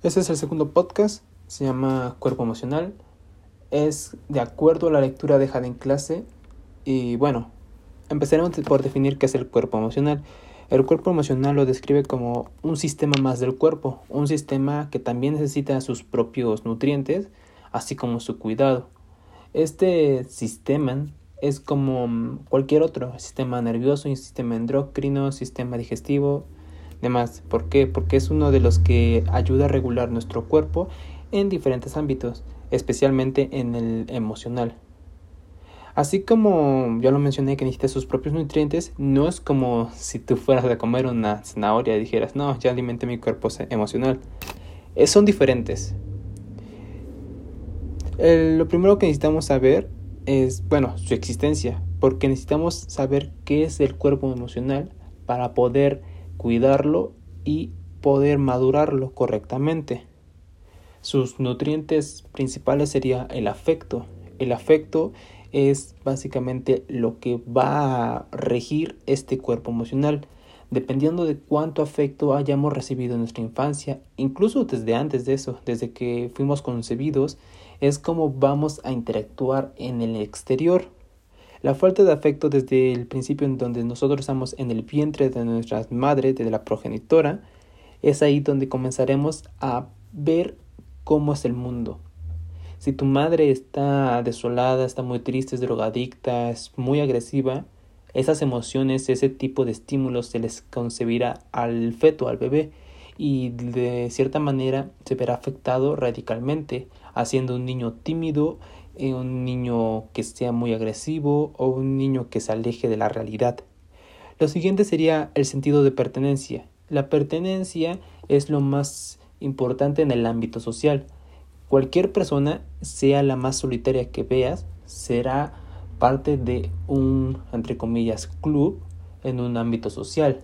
Este es el segundo podcast, se llama Cuerpo Emocional. Es de acuerdo a la lectura dejada en clase y bueno, empezaremos por definir qué es el cuerpo emocional. El cuerpo emocional lo describe como un sistema más del cuerpo, un sistema que también necesita sus propios nutrientes, así como su cuidado. Este sistema es como cualquier otro, sistema nervioso, sistema endocrino, sistema digestivo, demás. ¿Por qué? Porque es uno de los que ayuda a regular nuestro cuerpo en diferentes ámbitos, especialmente en el emocional. Así como ya lo mencioné que necesita sus propios nutrientes, no es como si tú fueras a comer una zanahoria y dijeras, no, ya alimenté mi cuerpo emocional. son diferentes. lo primero que necesitamos saber es, bueno, su existencia, porque necesitamos saber qué es el cuerpo emocional para poder cuidarlo y poder madurarlo correctamente. Sus nutrientes principales sería el afecto. El afecto es básicamente lo que va a regir este cuerpo emocional, dependiendo de cuánto afecto hayamos recibido en nuestra infancia, incluso desde antes de eso, desde que fuimos concebidos, es como vamos a interactuar en el exterior. La falta de afecto desde el principio en donde nosotros estamos en el vientre de nuestras madres, de la progenitora, es ahí donde comenzaremos a ver cómo es el mundo. Si tu madre está desolada, está muy triste, es drogadicta, es muy agresiva, esas emociones, ese tipo de estímulos se les concebirá al feto, al bebé, y de cierta manera se verá afectado radicalmente, haciendo un niño tímido, un niño que sea muy agresivo o un niño que se aleje de la realidad. Lo siguiente sería el sentido de pertenencia. La pertenencia es lo más importante en el ámbito social. Cualquier persona, sea la más solitaria que veas, será parte de un, entre comillas, club en un ámbito social.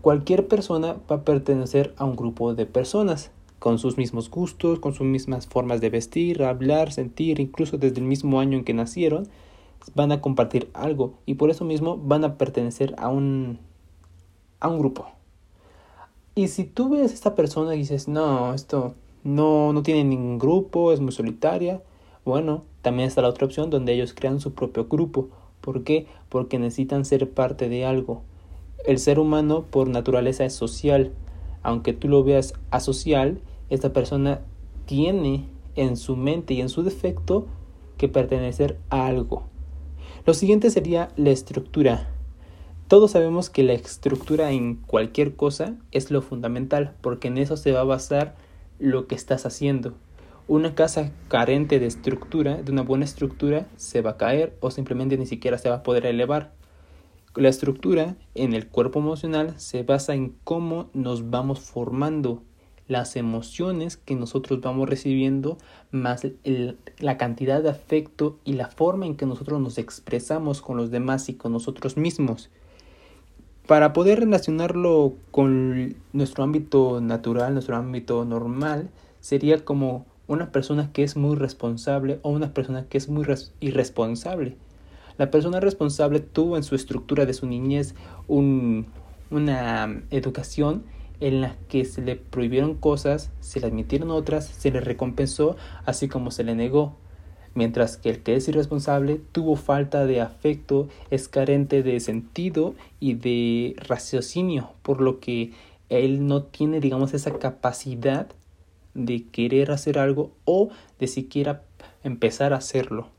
Cualquier persona va a pertenecer a un grupo de personas con sus mismos gustos, con sus mismas formas de vestir, hablar, sentir, incluso desde el mismo año en que nacieron, van a compartir algo y por eso mismo van a pertenecer a un, a un grupo. Y si tú ves a esta persona y dices, no, esto no, no tiene ningún grupo, es muy solitaria, bueno, también está la otra opción donde ellos crean su propio grupo. ¿Por qué? Porque necesitan ser parte de algo. El ser humano por naturaleza es social. Aunque tú lo veas asocial, esta persona tiene en su mente y en su defecto que pertenecer a algo. Lo siguiente sería la estructura. Todos sabemos que la estructura en cualquier cosa es lo fundamental, porque en eso se va a basar lo que estás haciendo. Una casa carente de estructura, de una buena estructura, se va a caer o simplemente ni siquiera se va a poder elevar. La estructura en el cuerpo emocional se basa en cómo nos vamos formando las emociones que nosotros vamos recibiendo, más la cantidad de afecto y la forma en que nosotros nos expresamos con los demás y con nosotros mismos. Para poder relacionarlo con nuestro ámbito natural, nuestro ámbito normal, sería como una persona que es muy responsable o una persona que es muy irresponsable. La persona responsable tuvo en su estructura de su niñez una educación en la que se le prohibieron cosas, se le admitieron otras, se le recompensó, así como se le negó. Mientras que el que es irresponsable tuvo falta de afecto, es carente de sentido y de raciocinio, por lo que él no tiene, digamos, esa capacidad de querer hacer algo o de siquiera empezar a hacerlo.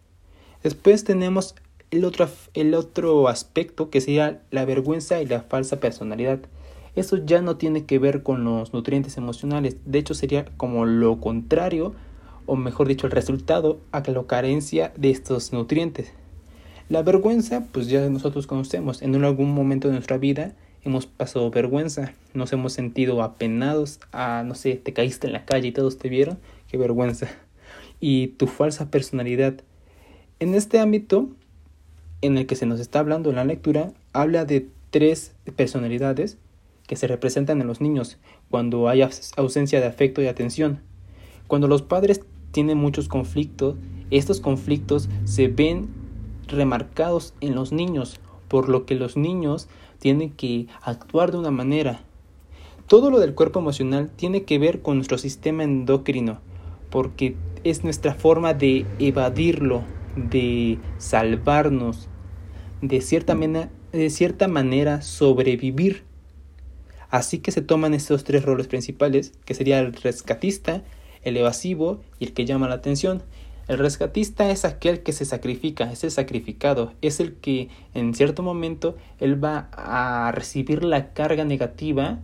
Después tenemos el otro, el otro aspecto que sería la vergüenza y la falsa personalidad. Eso ya no tiene que ver con los nutrientes emocionales, de hecho sería como lo contrario, o mejor dicho, el resultado a la carencia de estos nutrientes. La vergüenza, pues ya nosotros conocemos, en algún momento de nuestra vida hemos pasado vergüenza, nos hemos sentido apenados, a, no sé, te caíste en la calle y todos te vieron, qué vergüenza. Y tu falsa personalidad. En este ámbito en el que se nos está hablando en la lectura, habla de tres personalidades que se representan en los niños cuando hay ausencia de afecto y atención. Cuando los padres tienen muchos conflictos, estos conflictos se ven remarcados en los niños, por lo que los niños tienen que actuar de una manera. todo lo del cuerpo emocional tiene que ver con nuestro sistema endocrino, porque es nuestra forma de evadirlo, de salvarnos, de cierta, de cierta manera sobrevivir. Así que se toman estos tres roles principales, que sería el rescatista, el evasivo y el que llama la atención. El rescatista es aquel que se sacrifica, es el sacrificado, es el que en cierto momento él va a recibir la carga negativa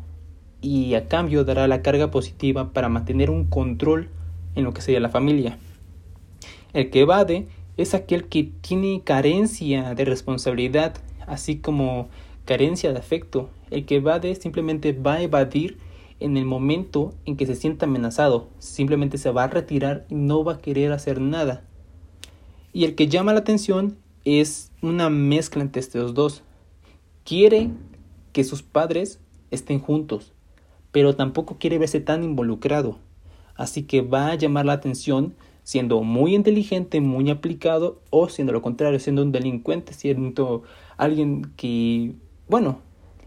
y a cambio dará la carga positiva para mantener un control en lo que sería la familia. El que evade es aquel que tiene carencia de responsabilidad, así como carencia de afecto. El que evade simplemente va a evadir en el momento en que se sienta amenazado, simplemente se va a retirar y no va a querer hacer nada. Y el que llama la atención es una mezcla entre estos dos. Quiere que sus padres estén juntos, pero tampoco quiere verse tan involucrado. Así que va a llamar la atención siendo muy inteligente, muy aplicado, o siendo lo contrario, siendo un delincuente, siendo alguien que, bueno,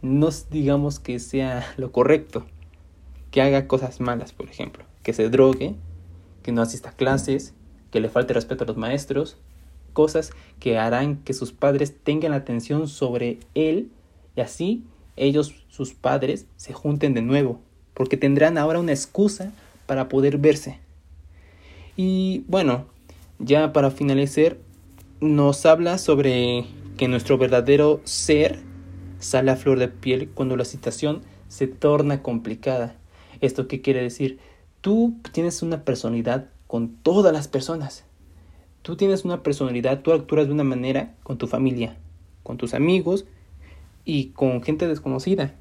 no digamos que sea lo correcto, que haga cosas malas, por ejemplo, que se drogue, que no asista a clases, que le falte respeto a los maestros, cosas que harán que sus padres tengan atención sobre él y así ellos, sus padres, se junten de nuevo, porque tendrán ahora una excusa para poder verse. Y bueno, ya para finalizar, nos habla sobre que nuestro verdadero ser sale a flor de piel cuando la situación se torna complicada. ¿Esto qué quiere decir? Tú tienes una personalidad con todas las personas. Tú tienes una personalidad, tú actúas de una manera con tu familia, con tus amigos y con gente desconocida.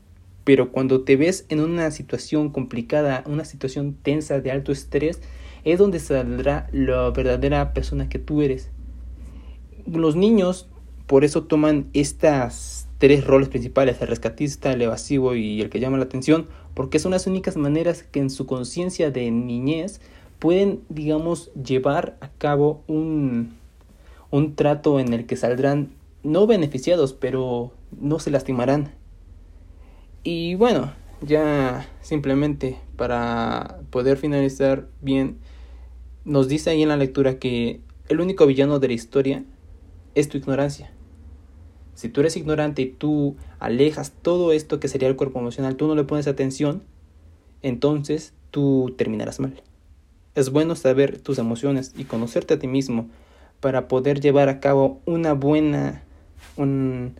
Pero cuando te ves en una situación complicada, una situación tensa de alto estrés, es donde saldrá la verdadera persona que tú eres. Los niños por eso toman estas tres roles principales, el rescatista, el evasivo y el que llama la atención, porque son las únicas maneras que en su conciencia de niñez pueden, digamos, llevar a cabo un, un trato en el que saldrán no beneficiados, pero no se lastimarán. Y bueno, ya simplemente para poder finalizar bien, nos dice ahí en la lectura que el único villano de la historia es tu ignorancia. Si tú eres ignorante y tú alejas todo esto que sería el cuerpo emocional, tú no le pones atención, entonces tú terminarás mal. Es bueno saber tus emociones y conocerte a ti mismo para poder llevar a cabo una buena un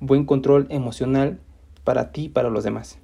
buen control emocional para ti y para los demás.